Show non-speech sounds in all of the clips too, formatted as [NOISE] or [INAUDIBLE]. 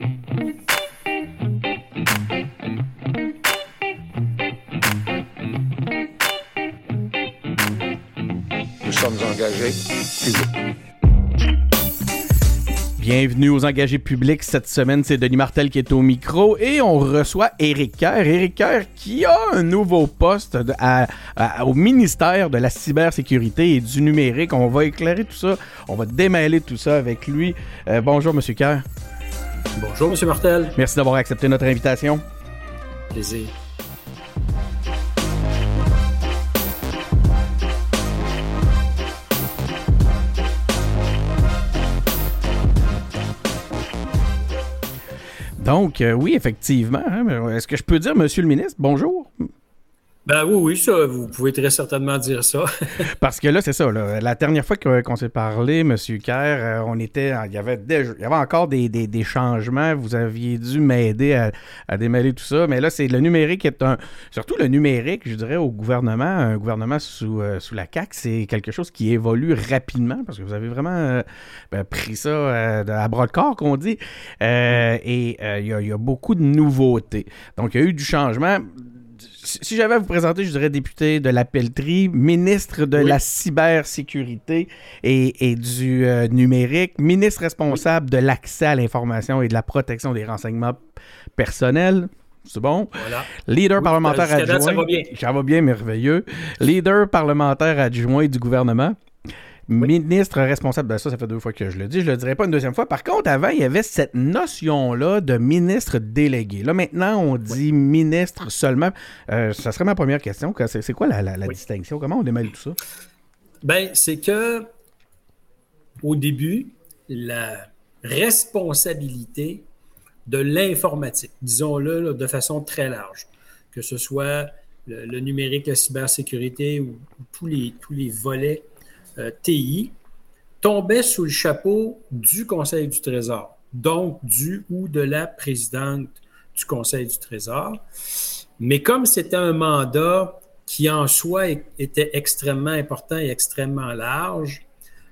Nous sommes engagés Bienvenue aux engagés publics. Cette semaine, c'est Denis Martel qui est au micro et on reçoit Éric Kerr. Éric Kerr qui a un nouveau poste au ministère de la cybersécurité et du numérique. On va éclairer tout ça. On va démêler tout ça avec lui. Euh, bonjour, Monsieur Kerr. Bonjour, Monsieur Martel. Merci d'avoir accepté notre invitation. Plaisir. Donc, euh, oui, effectivement. Hein, est-ce que je peux dire, Monsieur le ministre, bonjour? Ben oui, oui, ça, vous pouvez très certainement dire ça. [LAUGHS] Parce que là, c'est ça. la dernière fois qu'on s'est parlé, M. Kerr, euh, on était, il y avait encore des, changements. Vous aviez dû m'aider à, démêler tout ça. Mais là, c'est le numérique est un, surtout le numérique, je dirais, au gouvernement, un gouvernement sous, euh, sous la CAC, c'est quelque chose qui évolue rapidement parce que vous avez vraiment euh, ben, pris ça à bras de corps, qu'on dit. et il y a beaucoup de nouveautés. Donc, il y a eu du changement si j'avais à vous présenter, je dirais député de la pelleterie, ministre de la cybersécurité et, du euh, numérique, ministre responsable de l'accès à l'information et de la protection des renseignements personnels. C'est bon? Leader parlementaire adjoint. ça va bien. Ça va bien, merveilleux. Leader parlementaire adjoint du gouvernement. Ministre responsable, ben ça, ça fait deux fois que je le dis, je le dirai pas une deuxième fois. Par contre, avant, il y avait cette notion-là de ministre délégué. Là, maintenant, on dit ministre seulement. Euh, ça serait ma première question. C'est quoi la, distinction? Comment on démêle tout ça? Ben, c'est que au début, la responsabilité de l'informatique, disons-le de façon très large, que ce soit le, numérique, la cybersécurité ou, tous, les, tous les volets euh, TI tombait sous le chapeau du Conseil du Trésor, donc du ou de la présidente du Conseil du Trésor. Mais comme c'était un mandat qui en soi était extrêmement important et extrêmement large,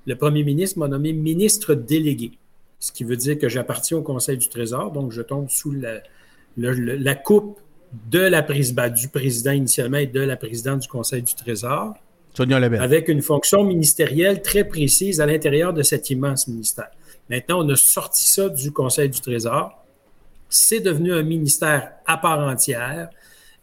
le premier ministre m'a nommé ministre délégué, ce qui veut dire que j'appartiens au Conseil du Trésor, donc je tombe sous la, coupe de la, ben, du président initialement et de la présidente du Conseil du Trésor. Avec une fonction ministérielle très précise à l'intérieur de cet immense ministère. Maintenant, on a sorti ça du Conseil du Trésor. C'est devenu un ministère à part entière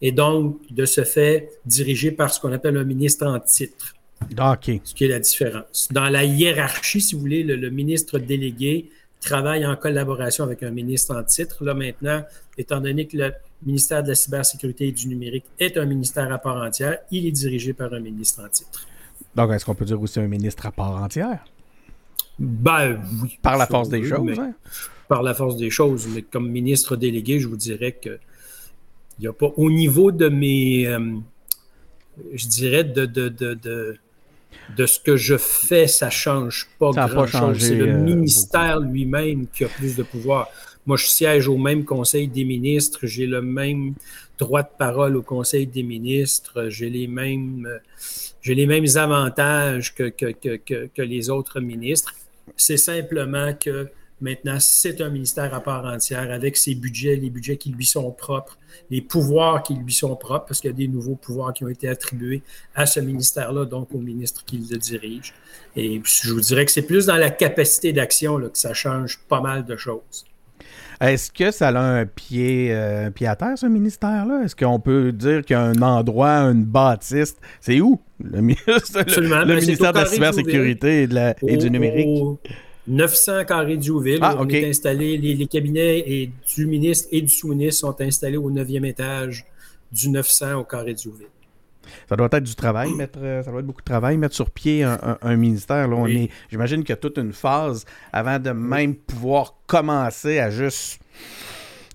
et donc, de ce fait, dirigé par ce qu'on appelle un ministre en titre. OK. Ce qui est la différence. Dans la hiérarchie, si vous voulez, le ministre délégué travaille en collaboration avec un ministre en titre. Là, maintenant, étant donné que le ministère de la cybersécurité et du numérique est un ministère à part entière, il est dirigé par un ministre en titre. Donc, est-ce qu'on peut dire aussi un ministre à part entière? Ben oui. Par la force des choses, hein? Par la force des choses. Mais comme ministre délégué, je vous dirais que il n'y a pas. Au niveau de mes. Euh, je dirais de, de, de de ce que je fais, ça change pas grand-chose. C'est le euh, ministère lui-même qui a plus de pouvoir. Moi, je siège au même Conseil des ministres, j'ai le même droit de parole au Conseil des ministres, j'ai les mêmes, j'ai les mêmes avantages que, que, que, que les autres ministres. C'est simplement que Maintenant, c'est un ministère à part entière avec ses budgets, les budgets qui lui sont propres, les pouvoirs qui lui sont propres, parce qu'il y a des nouveaux pouvoirs qui ont été attribués à ce ministère-là, donc au ministre qui le dirige. Et je vous dirais que c'est plus dans la capacité d'action que ça change pas mal de choses. Est-ce que ça a un pied, euh, pied à terre, ce ministère-là? Est-ce qu'on peut dire qu'il y a un endroit, une bâtisse? C'est où? Le, [LAUGHS] ben, ministère de la cybersécurité et, de la, et du numérique? 900 carrés d'Youville. Ah, on est installé, les, cabinets et du ministre et du sous-ministre sont installés au 9e étage du 900 au carré d'Youville. Ça doit être du travail, mettre, euh, ça doit être beaucoup de travail, mettre sur pied un, ministère. Là, on est, j'imagine qu'il y a toute une phase avant de même pouvoir commencer à juste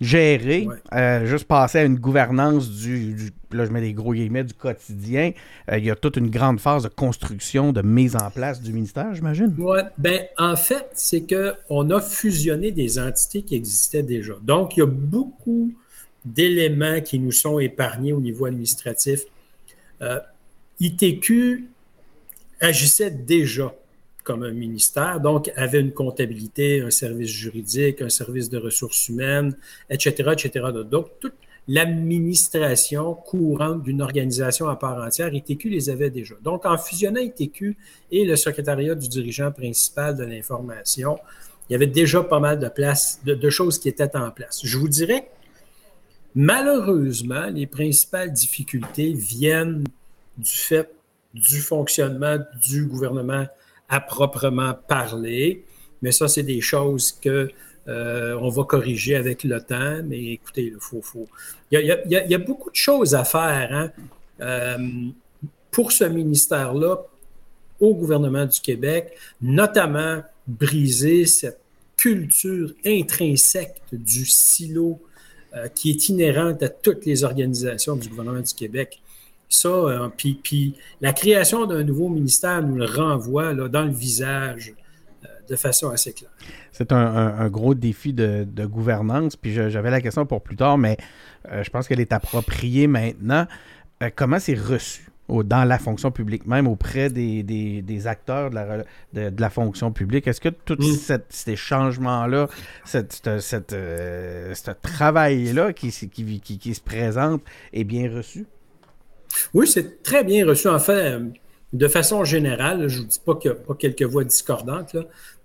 gérer, euh, juste passer à une gouvernance du, là je mets des gros guillemets, du quotidien. Euh, il y a toute une grande phase de construction, de mise en place du ministère, j'imagine. Oui, ben en fait, c'est qu'on a fusionné des entités qui existaient déjà. Donc, il y a beaucoup d'éléments qui nous sont épargnés au niveau administratif. Euh, ITQ agissait déjà comme un ministère, donc avait une comptabilité, un service juridique, un service de ressources humaines, etc., etc. Donc, toute l'administration courante d'une organisation à part entière, ITQ les avait déjà. Donc, en fusionnant ITQ et le secrétariat du dirigeant principal de l'information, il y avait déjà pas mal de, place, de, choses qui étaient en place. Je vous dirais, malheureusement, les principales difficultés viennent du fait du fonctionnement du gouvernement à proprement parler. Mais ça, c'est des choses que euh, on va corriger avec le temps. Mais écoutez, il faut, y a, beaucoup de choses à faire hein, euh, pour ce ministère-là au gouvernement du Québec, notamment briser cette culture intrinsèque du silo euh, qui est inhérente à toutes les organisations du gouvernement du Québec. Ça, euh, puis, la création d'un nouveau ministère nous le renvoie dans le visage euh, de façon assez claire. C'est un, gros défi de, gouvernance. Puis j'avais la question pour plus tard, mais je pense qu'elle est appropriée maintenant. comment c'est reçu? Dans la fonction publique, même auprès des, acteurs de la, de, la, fonction publique. Est-ce que tous mm. ces changements-là, euh, ce travail-là qui, qui, qui, se présente est bien reçu? Oui, c'est très bien reçu. En fait, euh, de façon générale, je ne vous dis pas qu'il n'y a pas quelques voix discordantes,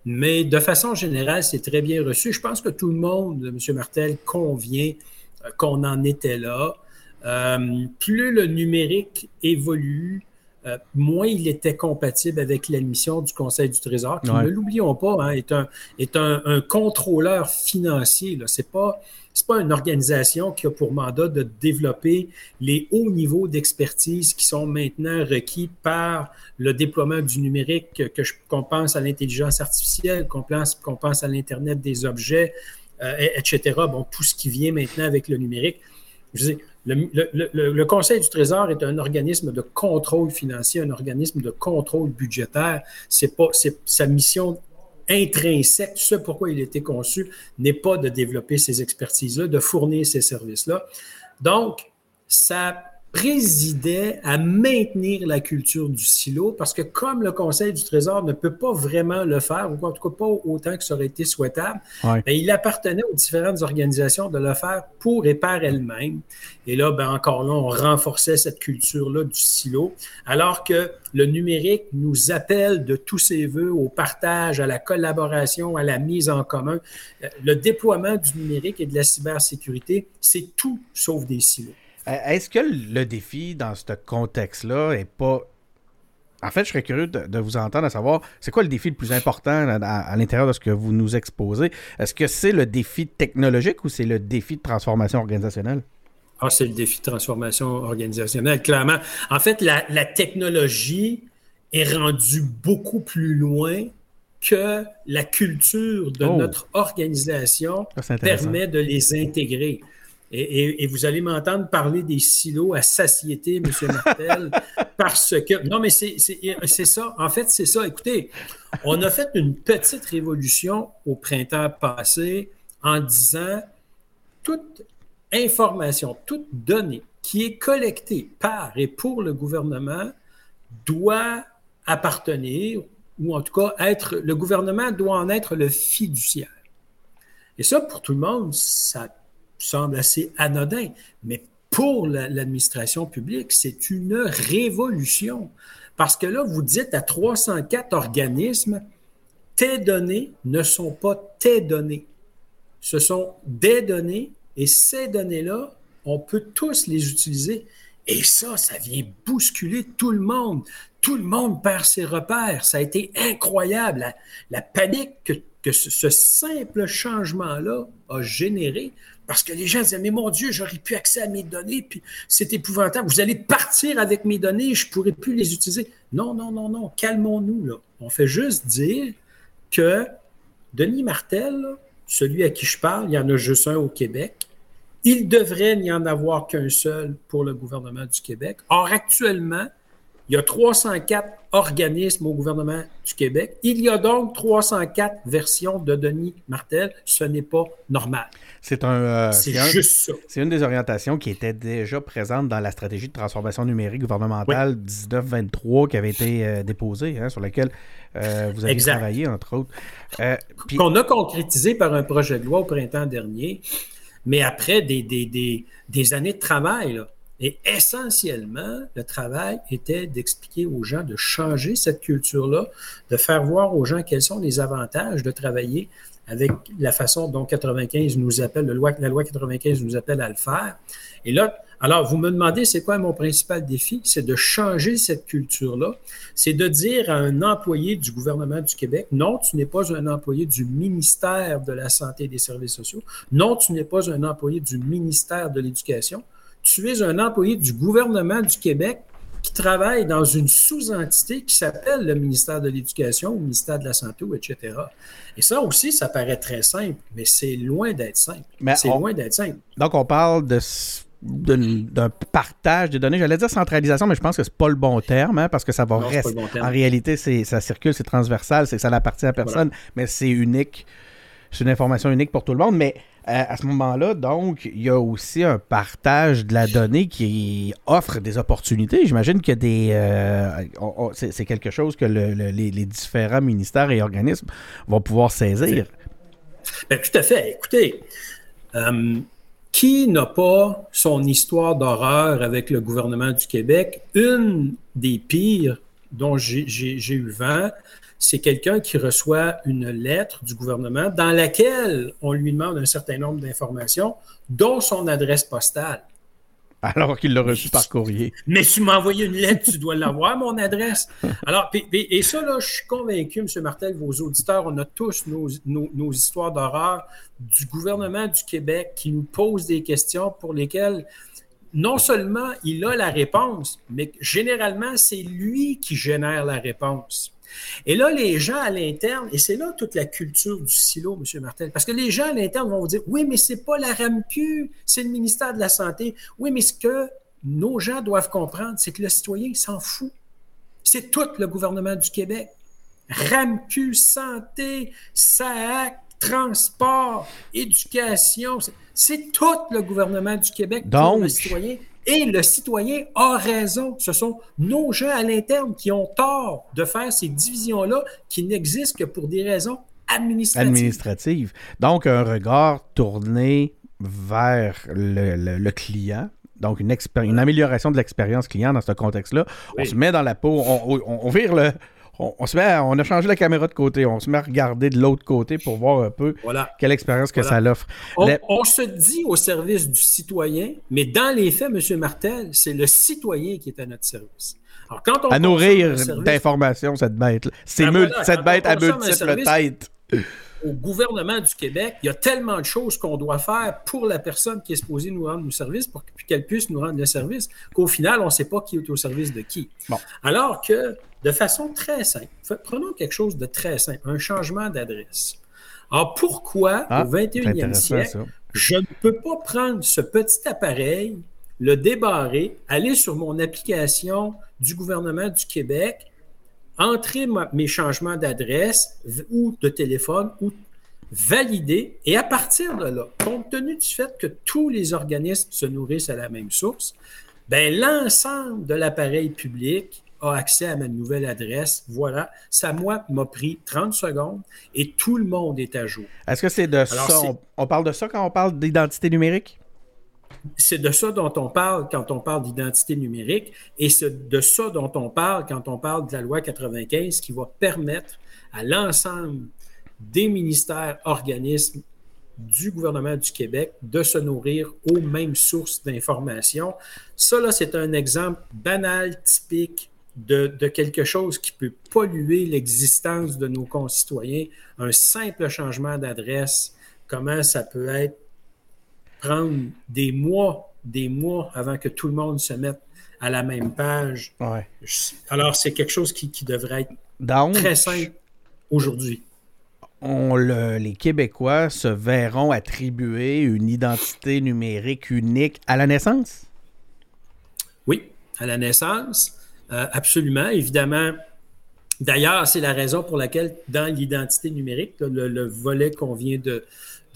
mais de façon générale, c'est très bien reçu. Je pense que tout le monde, M. Martel, convient euh, qu'on en était là. Euh, plus le numérique évolue, euh, moins il était compatible avec la mission du Conseil du Trésor, qui, ne l'oublions pas, hein, est, un, est un, contrôleur financier. Ce n'est pas, pas une organisation qui a pour mandat de développer les hauts niveaux d'expertise qui sont maintenant requis par le déploiement du numérique, qu'on pense à l'intelligence artificielle, qu'on pense, qu'on pense à l'Internet des objets, euh, etc. Bon, tout ce qui vient maintenant avec le numérique. Je le, Conseil du Trésor est un organisme de contrôle financier, un organisme de contrôle budgétaire. C'est pas, sa mission intrinsèque, ce pourquoi il a été conçu, n'est pas de développer ces expertises-là, de fournir ces services-là. Donc, ça présidait à maintenir la culture du silo parce que comme le Conseil du Trésor ne peut pas vraiment le faire, ou en tout cas pas autant que ça aurait été souhaitable, ben, il appartenait aux différentes organisations de le faire pour et par elles-mêmes. Et là, ben, encore là, on renforçait cette culture-là du silo, alors que le numérique nous appelle de tous ses voeux au partage, à la collaboration, à la mise en commun. Euh, le déploiement du numérique et de la cybersécurité, c'est tout sauf des silos. Est-ce que le défi dans ce contexte-là est pas. En fait, je serais curieux de, vous entendre à savoir, c'est quoi le défi le plus important à, l'intérieur de ce que vous nous exposez? Est-ce que c'est le défi technologique ou c'est le défi de transformation organisationnelle? Ah, c'est le défi de transformation organisationnelle, clairement. En fait, la, technologie est rendue beaucoup plus loin que la culture de oh. notre organisation permet de les intégrer. Et, vous allez m'entendre parler des silos à satiété, M. Martel, [LAUGHS] parce que. Non, mais c'est ça. En fait, c'est ça. Écoutez, on a fait une petite révolution au printemps passé en disant toute information, toute donnée qui est collectée par et pour le gouvernement doit appartenir, ou en tout cas être, le gouvernement doit en être le fiduciaire. Et ça, pour tout le monde, ça semble assez anodin, mais pour l'administration publique, c'est une révolution. Parce que là, vous dites à 304 organismes, tes données ne sont pas tes données. Ce sont des données et ces données-là, on peut tous les utiliser. Et ça, ça vient bousculer tout le monde. Tout le monde perd ses repères. Ça a été incroyable. La, panique que, ce simple changement-là a généré. Parce que les gens disaient, mais mon Dieu, j'aurais pu accès à mes données, puis c'est épouvantable. Vous allez partir avec mes données, je ne pourrai plus les utiliser. Non, non, non, non, calmons-nous. Là. On fait juste dire que Denis Martel, celui à qui je parle, il y en a juste un au Québec. Il devrait n'y en avoir qu'un seul pour le gouvernement du Québec. Or, actuellement, Il y a 304 organismes au gouvernement du Québec. Il y a donc 304 versions de Denis Martel. Ce n'est pas normal. C'est un. euh, C'est un- juste ça. C'est une des orientations qui était déjà présente dans la stratégie de transformation numérique gouvernementale 1923 qui avait été euh, déposée, hein, sur laquelle euh, vous avez Exact. travaillé, entre autres. Puis- qu'on a concrétisé par un projet de loi au printemps dernier, mais après des, années de travail. Et essentiellement, le travail était d'expliquer aux gens de changer cette culture-là, de faire voir aux gens quels sont les avantages de travailler avec la façon dont 95 nous appelle, le loi, la loi 95 nous appelle à le faire. Et là, alors, vous me demandez, c'est quoi mon principal défi? C'est de changer cette culture-là. C'est de dire à un employé du gouvernement du Québec, non, tu n'es pas un employé du ministère de la Santé et des Services sociaux. Non, tu n'es pas un employé du ministère de l'Éducation. Tu es un employé du gouvernement du Québec qui travaille dans une sous-entité qui s'appelle le ministère de l'Éducation, le ministère de la Santé, etc. Et ça aussi, ça paraît très simple, mais c'est loin d'être simple. C'est on- loin d'être simple. Donc, on parle de d'un partage des données. J'allais dire centralisation, mais je pense que c'est pas le bon terme, hein, parce que ça va Non, rester. bon en réalité, c'est ça circule, c'est transversal, c'est que ça n'appartient à personne, mais c'est unique. C'est une information unique pour tout le monde. Mais euh, à ce moment-là, donc, il y a aussi un partage de la donnée qui offre des opportunités. J'imagine que des, euh, c'est quelque chose que le- le- les, les différents ministères et organismes vont pouvoir saisir. Ben, tout à fait. Écoutez, euh, qui n'a pas son histoire d'horreur avec le gouvernement du Québec? Une des pires dont j'ai eu vent, c'est quelqu'un qui reçoit une lettre du gouvernement dans laquelle on lui demande un certain nombre d'informations, dont son adresse postale. [LAUGHS] Alors qu'il l'a reçu par courrier. Mais tu m'as envoyé une lettre, tu dois l'avoir, mon adresse. Alors, puis- et ça, là, je suis convaincu, M. Martel, vos auditeurs, on a tous nos, nos- histoires d'horreur du gouvernement du Québec qui nous pose des questions pour lesquelles non seulement il a la réponse, mais généralement, c'est lui qui génère la réponse. Et là, les gens à l'interne, et c'est là toute la culture du silo, M. Martel, parce que les gens à l'interne vont vous dire Oui, mais c'est pas la RAMQ, c'est le ministère de la Santé. Oui, mais ce que nos gens doivent comprendre, c'est que le citoyen il s'en fout. C'est tout le gouvernement du Québec. RAMQ, santé, SAAC, transport, éducation, c'est- tout le gouvernement du Québec pour Donc- le citoyen. Et le citoyen a raison. Ce sont nos gens à l'interne qui ont tort de faire ces divisions-là qui n'existent que pour des raisons administratives. administrative. Donc, un regard tourné vers le, le- le client. Donc, une, amélioration de l'expérience client dans ce contexte-là. On se met dans la peau, on, on- on vire le. On, on se met à- on a changé la caméra de côté. On se met à regarder de l'autre côté pour voir un peu Voilà. quelle expérience que Voilà. ça l'offre. On, se dit au service du citoyen, mais dans les faits, M. Martel, c'est le citoyen qui est à notre service. Alors, quand on à nourrir service d'informations, cette bête-là. C'est Ben voilà, cette bête à multiples têtes. au gouvernement du Québec, il y a tellement de choses qu'on doit faire pour la personne qui est supposée nous rendre le service pour qu'elle puisse nous rendre le service, qu'au final, on ne sait pas qui est au service de qui. Bon. Alors que, de façon très simple, prenons quelque chose de très simple, un changement d'adresse. Alors, pourquoi, Ah, au C'est 21e intéressant, siècle, ça. je ne peux pas prendre ce petit appareil, le débarrer, aller sur mon application du gouvernement du Québec, entrer ma- mes changements d'adresse ou de téléphone ou valider. Et à partir de là, compte tenu du fait que tous les organismes se nourrissent à la même source, ben, l'ensemble de l'appareil public a accès à ma nouvelle adresse. Voilà, ça, moi, m'a pris 30 secondes et tout le monde est à jour. Est-ce que c'est de Alors, ça? On, on parle de ça quand on parle d'identité numérique? C'est de ça dont on parle quand on parle d'identité numérique et c'est de ça dont on parle quand on parle de la loi 95 qui va permettre à l'ensemble des ministères, organismes du gouvernement du Québec de se nourrir aux mêmes sources d'informations. Ça, là, c'est un exemple banal, typique de, de quelque chose qui peut polluer l'existence de nos concitoyens. Un simple changement d'adresse, comment ça peut être prendre des mois, des mois avant que tout le monde se mette à la même page. Ouais. Alors, c'est quelque chose qui, qui devrait être très simple aujourd'hui. on le- les Québécois se verront attribuer une identité numérique unique à la naissance? Oui, à la naissance, absolument. Évidemment, D'ailleurs, c'est la raison pour laquelle, dans l'identité numérique, le, volet qu'on vient de,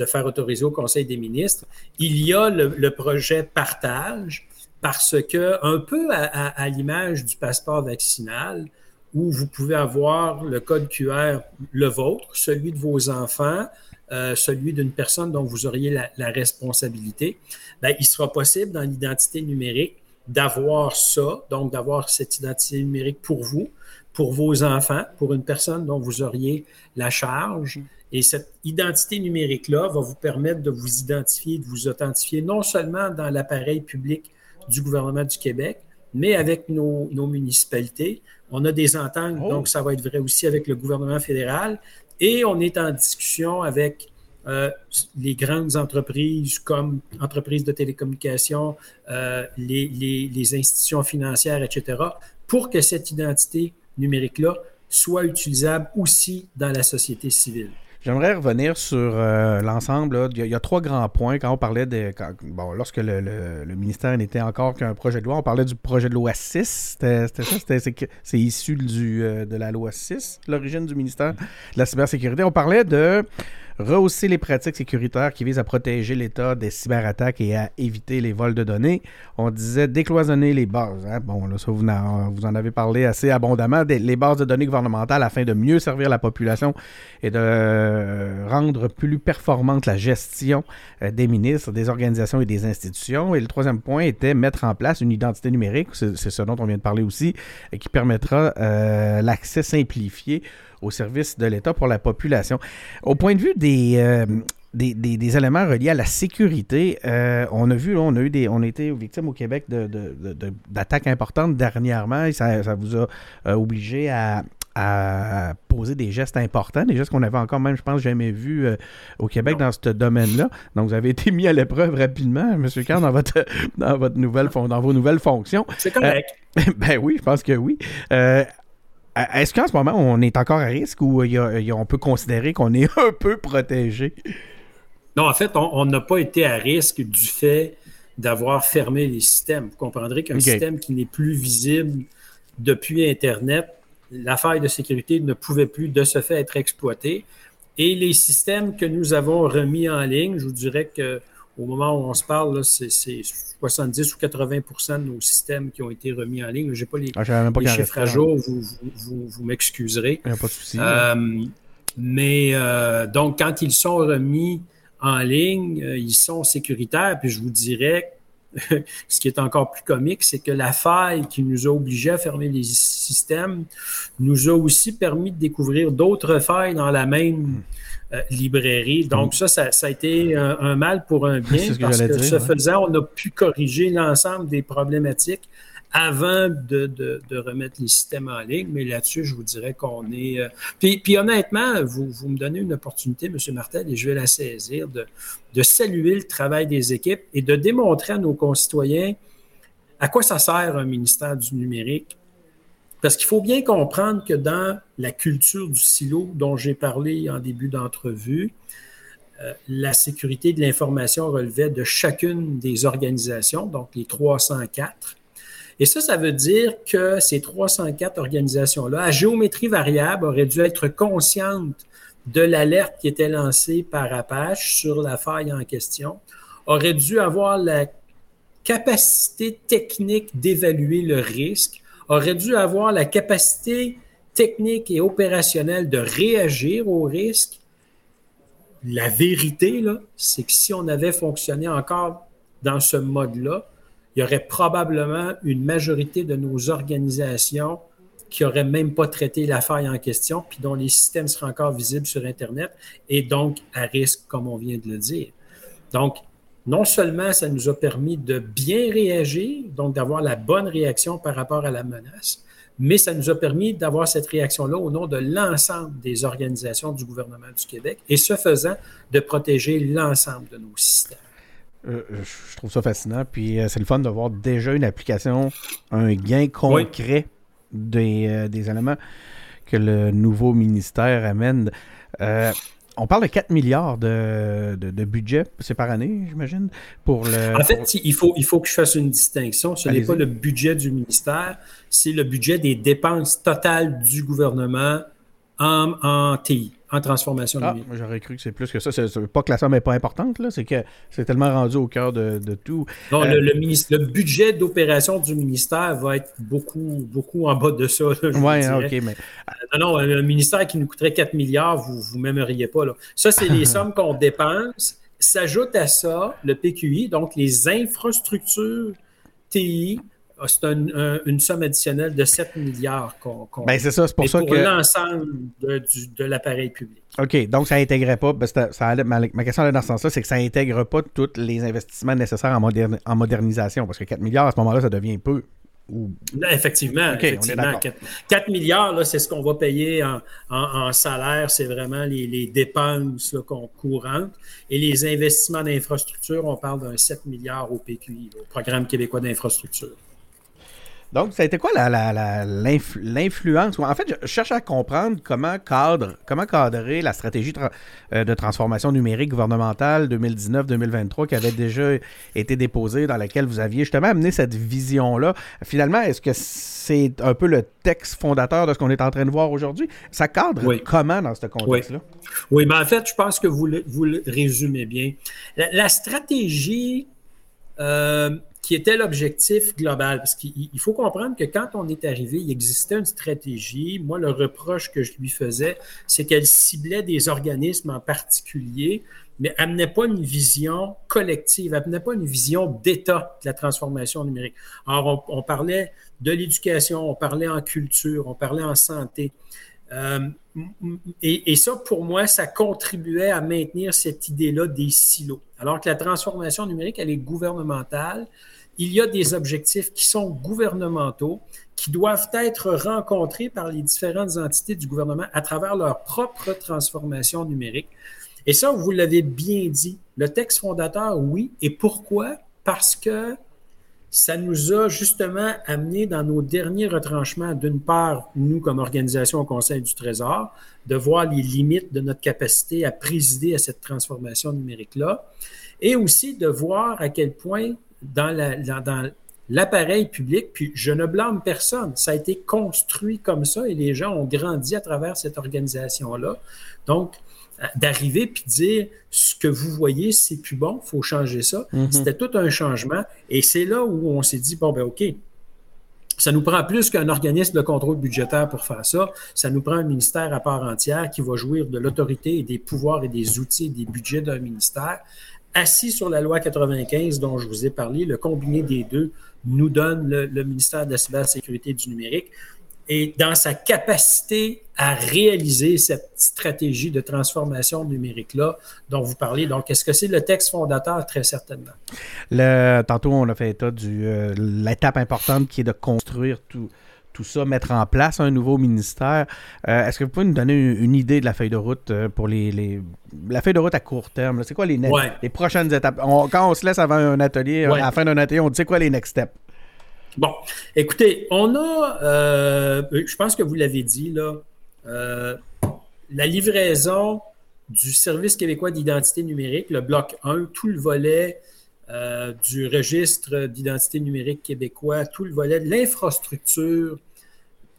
faire autoriser au Conseil des ministres, il y a le, projet partage, parce que, un peu à, l'image du passeport vaccinal, où vous pouvez avoir le code QR, le vôtre, celui de vos enfants, euh, celui d'une personne dont vous auriez la, responsabilité, ben, il sera possible dans l'identité numérique d'avoir ça, donc d'avoir cette identité numérique pour vous, pour vos enfants, pour une personne dont vous auriez la charge. Et cette identité numérique-là va vous permettre de vous identifier, de vous authentifier, non seulement dans l'appareil public du gouvernement du Québec, mais avec nos, municipalités. On a des ententes, oh. donc ça va être vrai aussi avec le gouvernement fédéral. Et on est en discussion avec euh, les grandes entreprises comme entreprises de télécommunications, euh, les, les, institutions financières, etc., pour que cette identité numérique-là soit utilisable aussi dans la société civile. J'aimerais revenir sur euh, l'ensemble. Il, y a trois grands points. Quand on parlait de. bon, lorsque le, ministère n'était encore qu'un projet de loi, on parlait du projet de loi 6. C'était ça? C'est issu du, de la loi 6, l'origine du ministère de la cybersécurité. On parlait de rehausser les pratiques sécuritaires qui visent à protéger l'État des cyberattaques et à éviter les vols de données. On disait décloisonner les bases. Hein. Bon, là, ça, vous en, avez parlé assez abondamment. les bases de données gouvernementales afin de mieux servir la population et de euh, rendre plus performante la gestion euh, des ministres, des organisations et des institutions. Et le troisième point était mettre en place une identité numérique, c'est ce dont on vient de parler aussi, qui permettra euh, l'accès simplifié au service de l'État pour la population. Au point de vue des, euh, des, éléments reliés à la sécurité, euh, on a vu, on a eu des, on a été victime au Québec d'attaques importantes dernièrement et ça, vous a euh, obligé à, poser des gestes importants, des gestes qu'on avait encore même, je pense, jamais vus au Québec dans ce domaine-là. Donc, vous avez été mis à l'épreuve rapidement, M. Carr, dans votre, dans votre nouvelle, dans vos nouvelles fonctions. C'est correct. [LAUGHS] ben oui, je pense que oui. Est-ce qu'en ce moment, on est encore à risque ou on peut considérer qu'on est [LAUGHS] un peu protégé? Non, en fait, on n'a pas été à risque du fait d'avoir fermé les systèmes. Vous comprendrez qu'un système qui n'est plus visible depuis Internet, la faille de sécurité ne pouvait plus de ce fait être exploitée. Et les systèmes que nous avons remis en ligne, je vous dirais que au moment où on se parle, c'est 70 ou 80% de nos systèmes qui ont été remis en ligne. Je n'ai pas les, ah, chiffres à jour, vous, m'excuserez. Il n'y a pas de souci. Euh, mais euh, donc, quand ils sont remis en ligne, euh, ils sont sécuritaires. Puis je vous dirais, ce qui est encore plus comique, c'est que la faille qui nous a obligés à fermer les systèmes nous a aussi permis de découvrir d'autres failles dans la même hmm. Euh, librairie. Donc, ça, ça, a été un, mal pour un [LAUGHS] bien parce que, ce faisant, on a pu corriger l'ensemble des problématiques avant de, remettre les systèmes en ligne. Mais là-dessus, je vous dirais qu'on est. Euh, puis, honnêtement, vous, vous me donnez une opportunité, M. Martel, et je vais la saisir, de, de saluer le travail des équipes et de démontrer à nos concitoyens à quoi ça sert un ministère du numérique parce qu'il faut bien comprendre que dans la culture du silo dont j'ai parlé en début d'entrevue, euh, la sécurité de l'information relevait de chacune des organisations, donc les 304. Et ça, ça veut dire que ces 304 organisations-là, à géométrie variable, auraient dû être conscientes de l'alerte qui était lancée par Apache sur la faille en question, auraient dû avoir la capacité technique d'évaluer le risque, aurait dû avoir la capacité technique et opérationnelle de réagir au risque. La vérité, c'est que si on avait fonctionné encore dans ce mode-là, il y aurait probablement une majorité de nos organisations qui n'auraient même pas traité la faille en question, puis dont les systèmes seraient encore visibles sur Internet et donc à risque, comme on vient de le dire. Donc, non seulement ça nous a permis de bien réagir, donc d'avoir la bonne réaction par rapport à la menace, mais ça nous a permis d'avoir cette réaction-là au nom de l'ensemble des organisations du gouvernement du Québec et ce faisant, de protéger l'ensemble de nos systèmes. Euh, je trouve ça fascinant. Puis euh, c'est le fun de voir déjà une application, un gain concret des, euh, des, éléments que le nouveau ministère amène on parle de 4 milliards de, de, budget, c'est par année, j'imagine, pour le... En fait, il, faut, il faut que je fasse une distinction. Ce n'est pas le budget du ministère, c'est le budget des dépenses totales du gouvernement en, en TI en transformation ah, numérique. J'aurais cru que c'est plus que ça. C'est pas que la somme n'est pas importante, là, c'est que c'est tellement rendu au cœur de, tout. Non, le, euh, le, budget d'opération du ministère va être beaucoup, beaucoup en bas de ça. Oui, OK, mais. Euh, non, non, un ministère qui nous coûterait 4 milliards, vous ne m'aimeriez pas. Là. Ça, c'est les [LAUGHS] sommes qu'on dépense. S'ajoute à ça le PQI, donc les infrastructures TI ah, c'est une somme additionnelle de 7 milliards qu'on. ben c'est ça, c'est pour ça pour l'ensemble de, de l'appareil public. OK, donc ça n'intégrait pas, ben ça, ma, question là, dans ce sens-là, c'est que ça n'intègre pas tous les investissements nécessaires en, en modernisation, parce que 4 milliards, à ce moment-là, ça devient peu. Effectivement, effectivement 4, milliards, c'est ce qu'on va payer en, salaire, c'est vraiment les, dépenses qu'on courantes. Et les investissements d'infrastructure, on parle d'un 7 milliards au PQI, au Programme québécois d'infrastructure. Donc, ça a été quoi l'influence? En fait, je cherche à comprendre comment, cadre, comment cadrer la stratégie euh, de transformation numérique gouvernementale 2019-2023 qui avait déjà été déposée, dans laquelle vous aviez justement amené cette vision-là. Finalement, est-ce que c'est un peu le texte fondateur de ce qu'on est en train de voir aujourd'hui? Ça cadre comment dans ce contexte-là? Oui, mais ben, en fait, je pense que vous le, vous le résumez bien. La, stratégie... Euh, qui était l'objectif global. Parce qu'il faut comprendre que quand on est arrivé, il existait une stratégie. Moi, le reproche que je lui faisais, c'est qu'elle ciblait des organismes en particulier, mais amenait pas une vision collective, amenait pas une vision d'État de la transformation numérique. Alors, on, parlait de l'éducation, on parlait en culture, on parlait en santé. Euh, et, et, ça, pour moi, ça contribuait à maintenir cette idée-là des silos. Alors que la transformation numérique, elle est gouvernementale, il y a des objectifs qui sont gouvernementaux, qui doivent être rencontrés par les différentes entités du gouvernement à travers leur propre transformation numérique. Et ça, vous l'avez bien dit, le texte fondateur, oui. Et pourquoi? Parce que ça nous a justement amené dans nos derniers retranchements, d'une part, nous comme organisation au Conseil du Trésor, de voir les limites de notre capacité à présider à cette transformation numérique-là, et aussi de voir à quel point dans l'appareil public, puis je ne blâme personne. Ça a été construit comme ça et les gens ont grandi à travers cette organisation-là. Donc, euh, d'arriver puis dire ce que vous voyez, c'est plus bon, il faut changer ça. Mm-hmm. C'était tout un changement. Et c'est là où on s'est dit, bon, ben OK, ça nous prend plus qu'un organisme de contrôle budgétaire pour faire ça. Ça nous prend un ministère à part entière qui va jouir de l'autorité et des pouvoirs et des outils et des budgets d'un ministère assis sur la loi 95 dont je vous ai parlé, le combiné des deux nous donne le, ministère de la cybersécurité du numérique et dans sa capacité à réaliser cette stratégie de transformation numérique-là dont vous parlez. Donc, est-ce que c'est le texte fondateur? Très certainement. Le, tantôt, on a fait état de euh, l'étape importante qui est de construire tout, tout ça, mettre en place un nouveau ministère. Euh, est-ce que vous pouvez nous donner une, idée de la feuille de route euh, pour les, la feuille de route à court terme? C'est quoi les, les prochaines étapes? quand on se laisse avant un atelier, à la fin d'un atelier, on dit c'est quoi les next steps? Bon, écoutez, on a, euh, je pense que vous l'avez dit, là, la livraison du Service québécois d'identité numérique, le bloc 1, tout le volet euh, du registre d'identité numérique québécois, tout le volet de l'infrastructure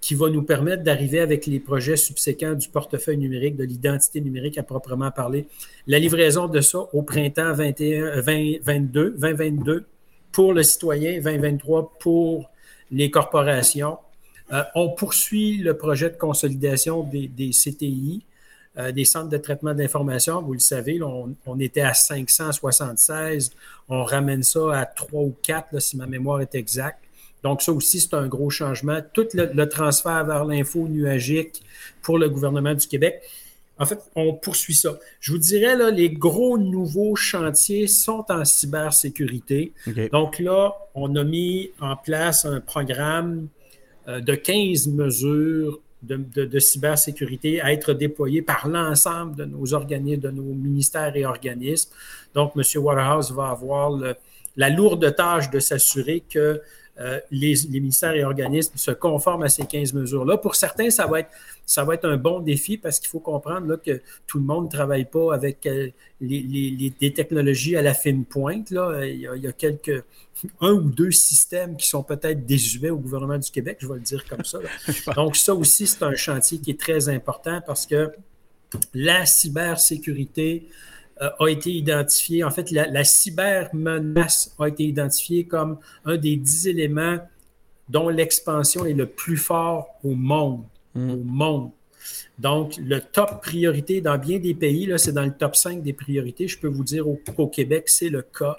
qui va nous permettre d'arriver avec les projets subséquents du portefeuille numérique, de l'identité numérique à proprement parler. La livraison de ça au printemps 21, 2022, 2022 pour le citoyen, 2023 pour les corporations. Euh, on poursuit le projet de consolidation des, des CTI. Euh, des centres de traitement d'information. Vous le savez, on, était à 576. On ramène ça à 3 ou 4, si ma mémoire est exacte. Donc, ça aussi, c'est un gros changement. Tout le, transfert vers l'info nuagique pour le gouvernement du Québec. En fait, on poursuit ça. Je vous dirais, là, les gros nouveaux chantiers sont en cybersécurité. Donc là, on a mis en place un programme euh, de 15 mesures de, cybersécurité à être déployé par l'ensemble de nos organismes, de nos ministères et organismes. Donc, M. Waterhouse va avoir la lourde tâche de s'assurer que euh, les, ministères et organismes se conforment à ces 15 mesures-là. Pour certains, ça va être, ça va être un bon défi parce qu'il faut comprendre là, que tout le monde ne travaille pas avec euh, les, des technologies à la fine pointe. Là. Il, y a, quelques, un ou deux systèmes qui sont peut-être désuets au gouvernement du Québec, je vais le dire comme ça. [LAUGHS] Donc, ça aussi, c'est un chantier qui est très important parce que la cybersécurité, euh, a été identifié, en fait, la, la cybermenace a été identifiée comme un des dix éléments dont l'expansion est le plus fort au monde. Mm. Au monde. Donc, le top priorité dans bien des pays, là, c'est dans le top 5 des priorités. Je peux vous dire qu'au Québec, c'est le cas.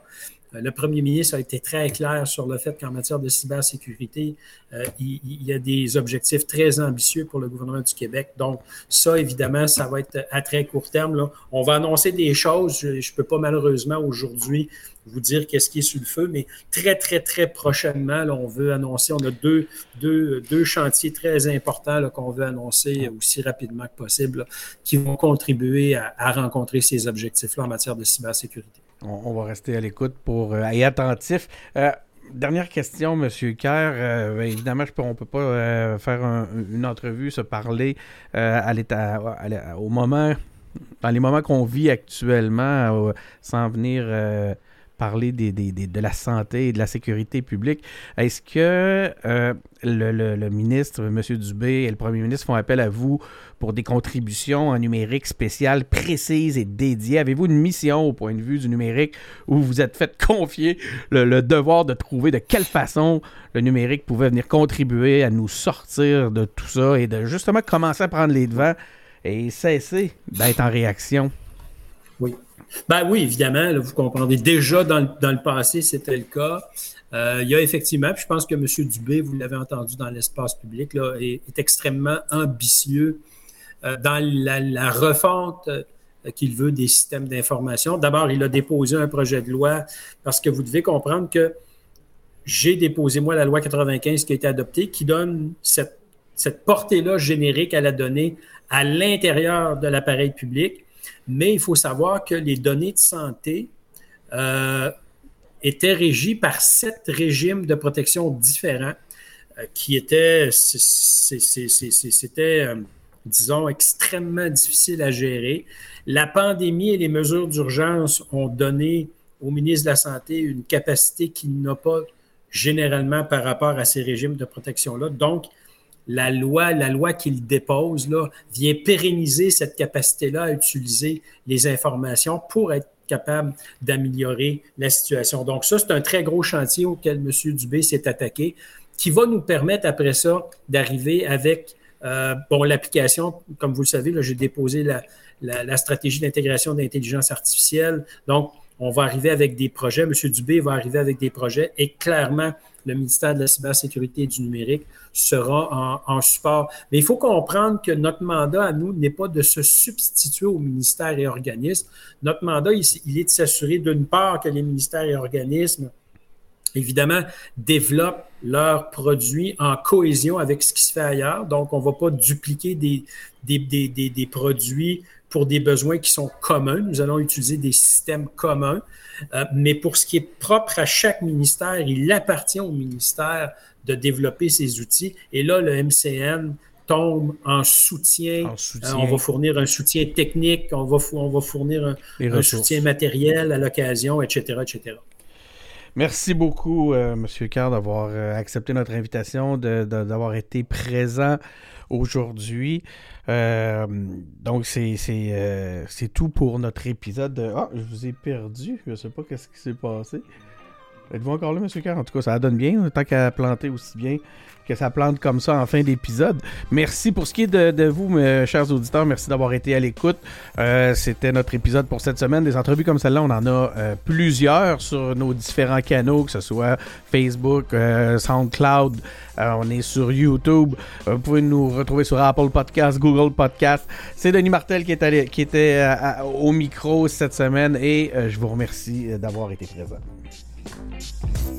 Euh, le premier ministre a été très clair sur le fait qu'en matière de cybersécurité, euh, il, y a des objectifs très ambitieux pour le gouvernement du Québec. Donc, ça, évidemment, ça va être à très court terme. Là. On va annoncer des choses. Je ne peux pas malheureusement aujourd'hui vous dire qu'est-ce qui est sur le feu, mais très, très, très prochainement, on veut annoncer, on a deux, deux, deux chantiers très importants qu'on veut annoncer aussi rapidement que possible, qui vont contribuer à, à rencontrer ces objectifs-là en matière de cybersécurité. On, va rester à l'écoute pour euh, être attentif. Euh, dernière question, M. Kerr. Euh, ben, évidemment, je on ne peut pas faire une entrevue, se parler à l'état, au moment, dans les moments qu'on vit actuellement, sans venir parler de la santé et de la sécurité publique. Est-ce que euh, le, ministre, M. Dubé et le premier ministre font appel à vous pour des contributions en numérique spéciales, précises et dédiées? Avez-vous une mission au point de vue du numérique où vous êtes fait confier le, devoir de trouver de quelle façon le numérique pouvait venir contribuer à nous sortir de tout ça et de justement commencer à prendre les devants et cesser d'être en réaction? Oui. Ben oui, évidemment, vous comprendrez. Déjà, dans le, passé, c'était le cas. Euh, il y a effectivement, puis je pense que M. Dubé, vous l'avez entendu dans l'espace public, là, est, extrêmement ambitieux euh, dans la, refonte euh, qu'il veut des systèmes d'information. D'abord, il a déposé un projet de loi parce que vous devez comprendre que j'ai déposé, moi, la loi 95 qui a été adoptée, qui donne cette, cette portée-là générique à la donnée à l'intérieur de l'appareil public mais il faut savoir que les données de santé euh, étaient régies par sept régimes de protection différents euh, qui étaient, c'était, euh, disons, extrêmement difficile à gérer. La pandémie et les mesures d'urgence ont donné au ministre de la Santé une capacité qu'il n'a pas généralement par rapport à ces régimes de protection-là. Donc, la loi, la loi qu'il dépose là, vient pérenniser cette capacité-là à utiliser les informations pour être capable d'améliorer la situation. Donc ça, c'est un très gros chantier auquel M. Dubé s'est attaqué, qui va nous permettre après ça d'arriver avec euh, bon, l'application, comme vous le savez, j'ai déposé la, la stratégie d'intégration d'intelligence artificielle. Donc, on va arriver avec des projets. M. Dubé va arriver avec des projets et clairement, le ministère de la cybersécurité et du numérique sera en, support. Mais il faut comprendre que notre mandat à nous n'est pas de se substituer aux ministères et organismes. Notre mandat, il, est de s'assurer d'une part que les ministères et organismes évidemment, développent leurs produits en cohésion avec ce qui se fait ailleurs. Donc, on ne va pas dupliquer des, produits pour des besoins qui sont communs. Nous allons utiliser des systèmes communs. Euh, mais pour ce qui est propre à chaque ministère, il appartient au ministère de développer ces outils. Et là, le MCN tombe en soutien. Euh, on va fournir un soutien technique, on va, on va fournir un, soutien matériel à l'occasion, etc., etc. Merci beaucoup, euh, M. Carr, d'avoir euh, accepté notre invitation, d'avoir été présent aujourd'hui. donc, c'est tout pour notre épisode. Ah, je vous ai perdu. Je ne sais pas ce qui s'est passé. Êtes-vous encore là, M. Carr? En tout cas, ça donne bien, tant qu'à planter aussi bien que ça plante comme ça en fin d'épisode. Merci pour ce qui est de, vous, mes chers auditeurs. Merci d'avoir été à l'écoute. Euh, c'était notre épisode pour cette semaine. Des entrevues comme celle-là, on en a euh, plusieurs sur nos différents canaux, que ce soit Facebook, euh, SoundCloud. on est sur YouTube. vous pouvez nous retrouver sur Apple Podcast, Google Podcast. C'est Denis Martel qui était au micro cette semaine et je vous remercie d'avoir été présent. Thank you.